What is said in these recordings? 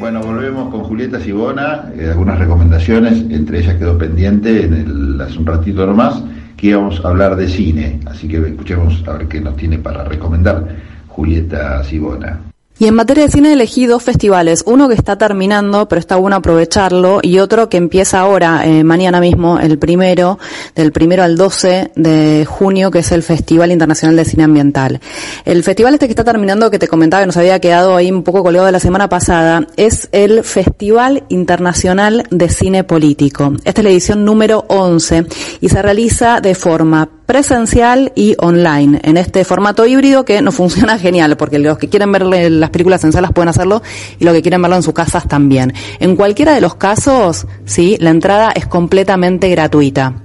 Bueno, volvemos con Julieta Sibona, eh, algunas recomendaciones, entre ellas quedó pendiente en el, hace un ratito nomás que íbamos a hablar de cine, así que escuchemos a ver qué nos tiene para recomendar Julieta Sibona. Y en materia de cine elegí dos festivales, uno que está terminando, pero está bueno aprovecharlo, y otro que empieza ahora, eh, mañana mismo, el primero, del primero al 12 de junio, que es el Festival Internacional de Cine Ambiental. El festival este que está terminando, que te comentaba que nos había quedado ahí un poco colgado de la semana pasada, es el Festival Internacional de Cine Político. Esta es la edición número 11 y se realiza de forma presencial y online, en este formato híbrido que no funciona genial, porque los que quieren ver las películas en salas pueden hacerlo y los que quieren verlo en sus casas también. En cualquiera de los casos, sí, la entrada es completamente gratuita.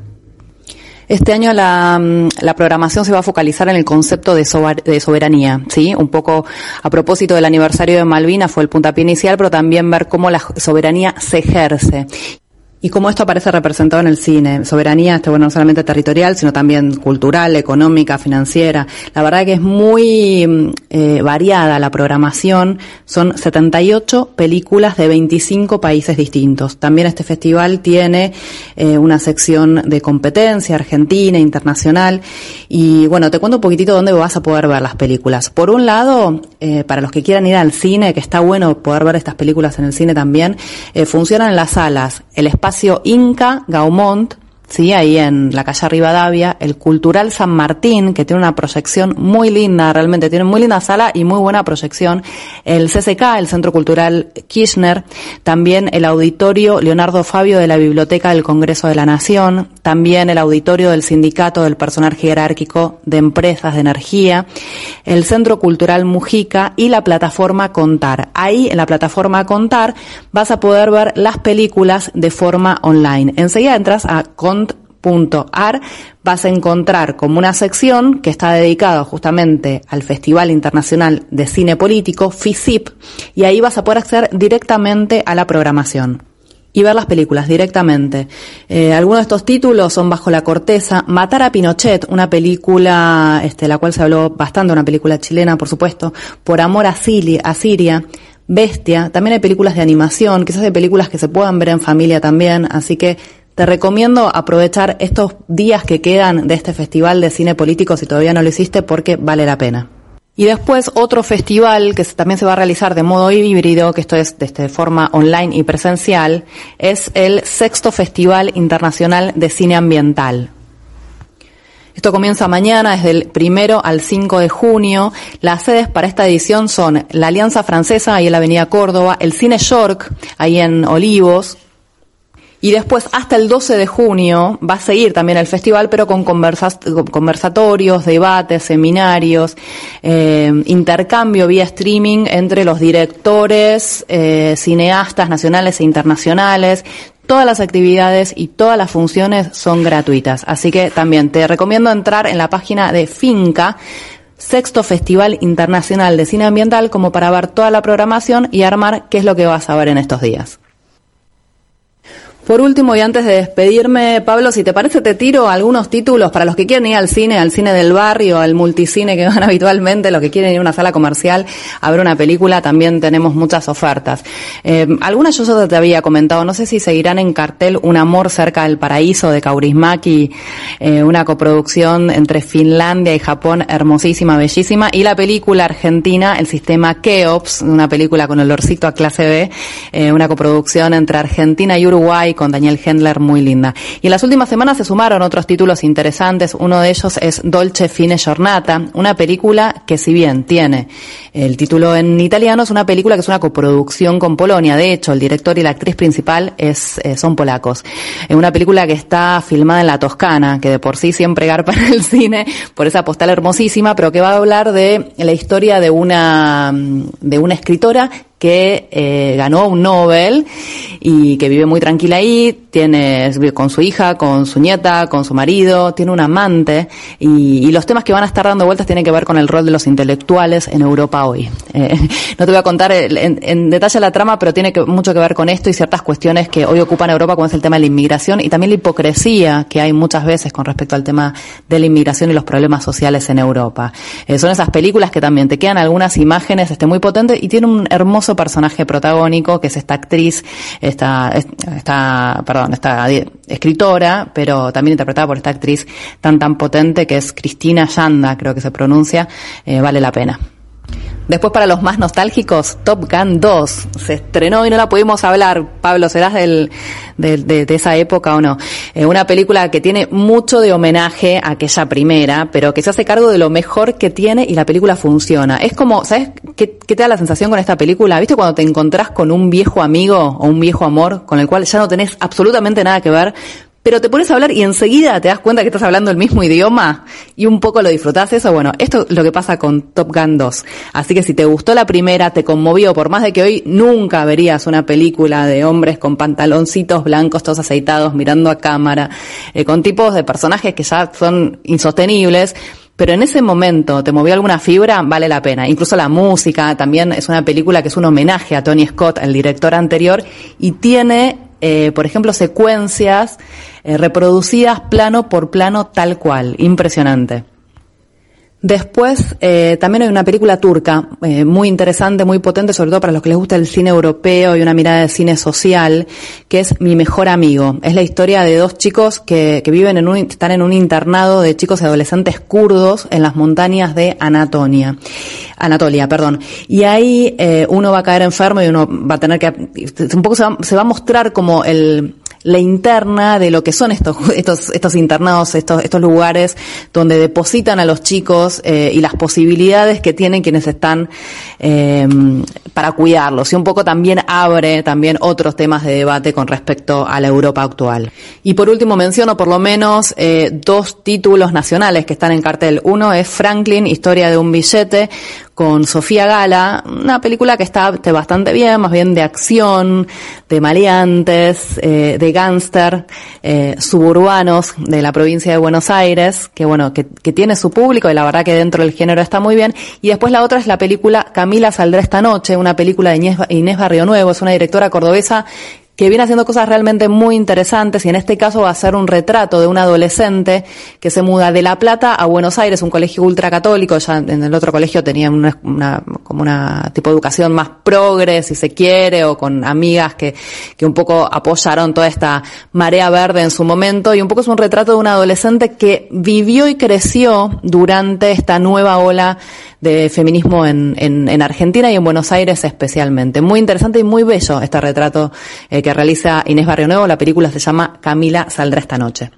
Este año la, la, programación se va a focalizar en el concepto de, de, soberanía, ¿sí? Un poco a propósito del aniversario de Malvinas fue el puntapié inicial, pero también ver cómo la soberanía se ejerce y cómo esto aparece representado en el cine. Soberanía, este, bueno, no solamente territorial, sino también cultural, económica, financiera. La verdad que es muy mm, eh, variada la programación. Son 78 películas de 25 países distintos. También este festival tiene eh, una sección de competencia argentina, internacional. Y bueno, te cuento un poquitito dónde vas a poder ver las películas. Por un lado, eh, para los que quieran ir al cine, que está bueno poder ver estas películas en el cine también, funcionan las salas. El espacio Inca Gaumont, ¿sí? ahí en la calle Rivadavia, el Cultural San Martín, que tiene una proyección muy linda, realmente tiene muy linda sala y muy buena proyección, el CCK, el Centro Cultural Kirchner, también el Auditorio Leonardo Fabio de la Biblioteca del Congreso de la Nación, también el Auditorio del Sindicato del Personal Jerárquico de Empresas de Energía, el Centro Cultural Mujica y la plataforma Contar. Ahí, en la plataforma Contar, vas a poder ver las películas de forma online. Enseguida entras a cont.ar, vas a encontrar como una sección que está dedicada justamente al Festival Internacional de Cine Político, FICIP, y ahí vas a poder acceder directamente a la programación y ver las películas directamente. Eh, algunos de estos títulos son Bajo la Corteza, Matar a Pinochet, una película, este, la cual se habló bastante, una película chilena, por supuesto, Por Amor a, a Siria, Bestia, también hay películas de animación, quizás de películas que se puedan ver en familia también, así que te recomiendo aprovechar estos días que quedan de este festival de cine político si todavía no lo hiciste porque vale la pena. Y después otro festival que también se va a realizar de modo híbrido, que esto es de este, forma online y presencial, es el sexto Festival Internacional de Cine Ambiental. Esto comienza mañana, desde el primero al 5 de junio. Las sedes para esta edición son la Alianza Francesa, ahí en la Avenida Córdoba, el Cine York, ahí en Olivos, y después, hasta el 12 de junio, va a seguir también el festival, pero con conversatorios, debates, seminarios, eh, intercambio vía streaming entre los directores, eh, cineastas nacionales e internacionales. Todas las actividades y todas las funciones son gratuitas. Así que también te recomiendo entrar en la página de Finca, Sexto Festival Internacional de Cine Ambiental, como para ver toda la programación y armar qué es lo que vas a ver en estos días. Por último, y antes de despedirme, Pablo, si te parece, te tiro algunos títulos para los que quieren ir al cine, al cine del barrio, al multicine que van habitualmente, los que quieren ir a una sala comercial a ver una película, también tenemos muchas ofertas. Eh, algunas yo te había comentado, no sé si seguirán en cartel Un amor cerca del paraíso de Kaurismäki, eh, una coproducción entre Finlandia y Japón, hermosísima, bellísima, y la película argentina, El sistema Keops, una película con olorcito a clase B, eh, una coproducción entre Argentina y Uruguay, con Daniel Hendler muy linda. Y en las últimas semanas se sumaron otros títulos interesantes. Uno de ellos es Dolce Fine Giornata, una película que si bien tiene el título en italiano, es una película que es una coproducción con Polonia. De hecho, el director y la actriz principal es, eh, son polacos. Es una película que está filmada en la Toscana, que de por sí siempre garpa en el cine por esa postal hermosísima, pero que va a hablar de la historia de una, de una escritora que eh, ganó un Nobel y que vive muy tranquila ahí, tiene con su hija, con su nieta, con su marido, tiene un amante y, y, los temas que van a estar dando vueltas tienen que ver con el rol de los intelectuales en Europa hoy. Eh, no te voy a contar en, en, detalle la trama, pero tiene que, mucho que ver con esto y ciertas cuestiones que hoy ocupan Europa, como es el tema de la inmigración y también la hipocresía que hay muchas veces con respecto al tema de la inmigración y los problemas sociales en Europa. Eh, son esas películas que también te quedan algunas imágenes este, muy potentes y tiene un hermoso personaje protagónico que es esta actriz, esta, esta, perdón, esta escritora, pero también interpretada por esta actriz tan tan potente que es Cristina Yanda, creo que se pronuncia, eh, vale la pena. Después para los más nostálgicos, Top Gun 2 se estrenó y no la pudimos hablar. Pablo, ¿serás del, de, esa época o no? Eh, una película que tiene mucho de homenaje a aquella primera, pero que se hace cargo de lo mejor que tiene y la película funciona. Es como, ¿sabes qué, qué te da la sensación con esta película? ¿Viste cuando te encontrás con un viejo amigo o un viejo amor con el cual ya no tenés absolutamente nada que ver, pero te pones a hablar y enseguida te das cuenta que estás hablando el mismo idioma y un poco lo disfrutás eso. Bueno, esto es lo que pasa con Top Gun 2. Así que si te gustó la primera, te conmovió, por más de que hoy nunca verías una película de hombres con pantaloncitos blancos, todos aceitados, mirando a cámara, eh, con tipos de personajes que ya son insostenibles, pero en ese momento te movió alguna fibra, vale la pena. Incluso la música también es una película que es un homenaje a Tony Scott, el director anterior, y tiene eh, por ejemplo, secuencias eh, reproducidas plano por plano tal cual. Impresionante. Después eh, también hay una película turca eh, muy interesante, muy potente, sobre todo para los que les gusta el cine europeo y una mirada de cine social, que es Mi mejor amigo. Es la historia de dos chicos que, que viven en un, están en un internado de chicos y adolescentes kurdos en las montañas de Anatolia. Anatolia, perdón. Y ahí eh, uno va a caer enfermo y uno va a tener que, un poco se va, se va a mostrar como el, la interna de lo que son estos, estos, estos internados, estos, estos lugares donde depositan a los chicos eh, y las posibilidades que tienen quienes están eh, para cuidarlos. Y un poco también abre también otros temas de debate con respecto a la Europa actual. Y por último menciono por lo menos eh, dos títulos nacionales que están en cartel. Uno es Franklin, Historia de un billete, con Sofía Gala, una película que está bastante bien, más bien de acción, de maleantes, eh, de gángster, eh, suburbanos de la provincia de Buenos Aires, que bueno, que, que, tiene su público y la verdad que dentro del género está muy bien. Y después la otra es la película Camila saldrá esta noche, una película de Inés, Inés Barrio Nuevo, es una directora cordobesa que viene haciendo cosas realmente muy interesantes y en este caso va a ser un retrato de un adolescente que se muda de La Plata a Buenos Aires, un colegio ultracatólico, ya en el otro colegio tenía una, una, como una tipo de educación más progre, si se quiere, o con amigas que, que un poco apoyaron toda esta marea verde en su momento. Y un poco es un retrato de un adolescente que vivió y creció durante esta nueva ola de feminismo en, en, en Argentina y en Buenos Aires especialmente. Muy interesante y muy bello este retrato eh, que realiza Inés Barrio Nuevo. La película se llama Camila saldrá esta noche.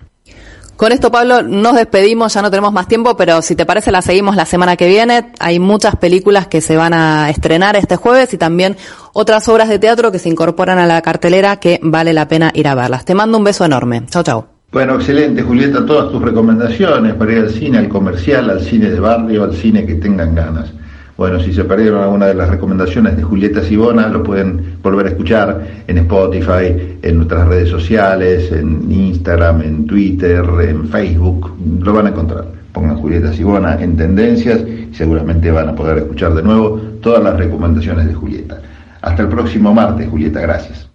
Con esto, Pablo, nos despedimos, ya no tenemos más tiempo, pero si te parece la seguimos la semana que viene. Hay muchas películas que se van a estrenar este jueves y también otras obras de teatro que se incorporan a la cartelera que vale la pena ir a verlas. Te mando un beso enorme. Chao, chao. Bueno, excelente, Julieta, todas tus recomendaciones para ir al cine, al comercial, al cine de barrio, al cine que tengan ganas. Bueno, si se perdieron alguna de las recomendaciones de Julieta Sibona, lo pueden volver a escuchar en Spotify, en nuestras redes sociales, en Instagram, en Twitter, en Facebook, lo van a encontrar. Pongan Julieta Sibona en tendencias y seguramente van a poder escuchar de nuevo todas las recomendaciones de Julieta. Hasta el próximo martes, Julieta, gracias.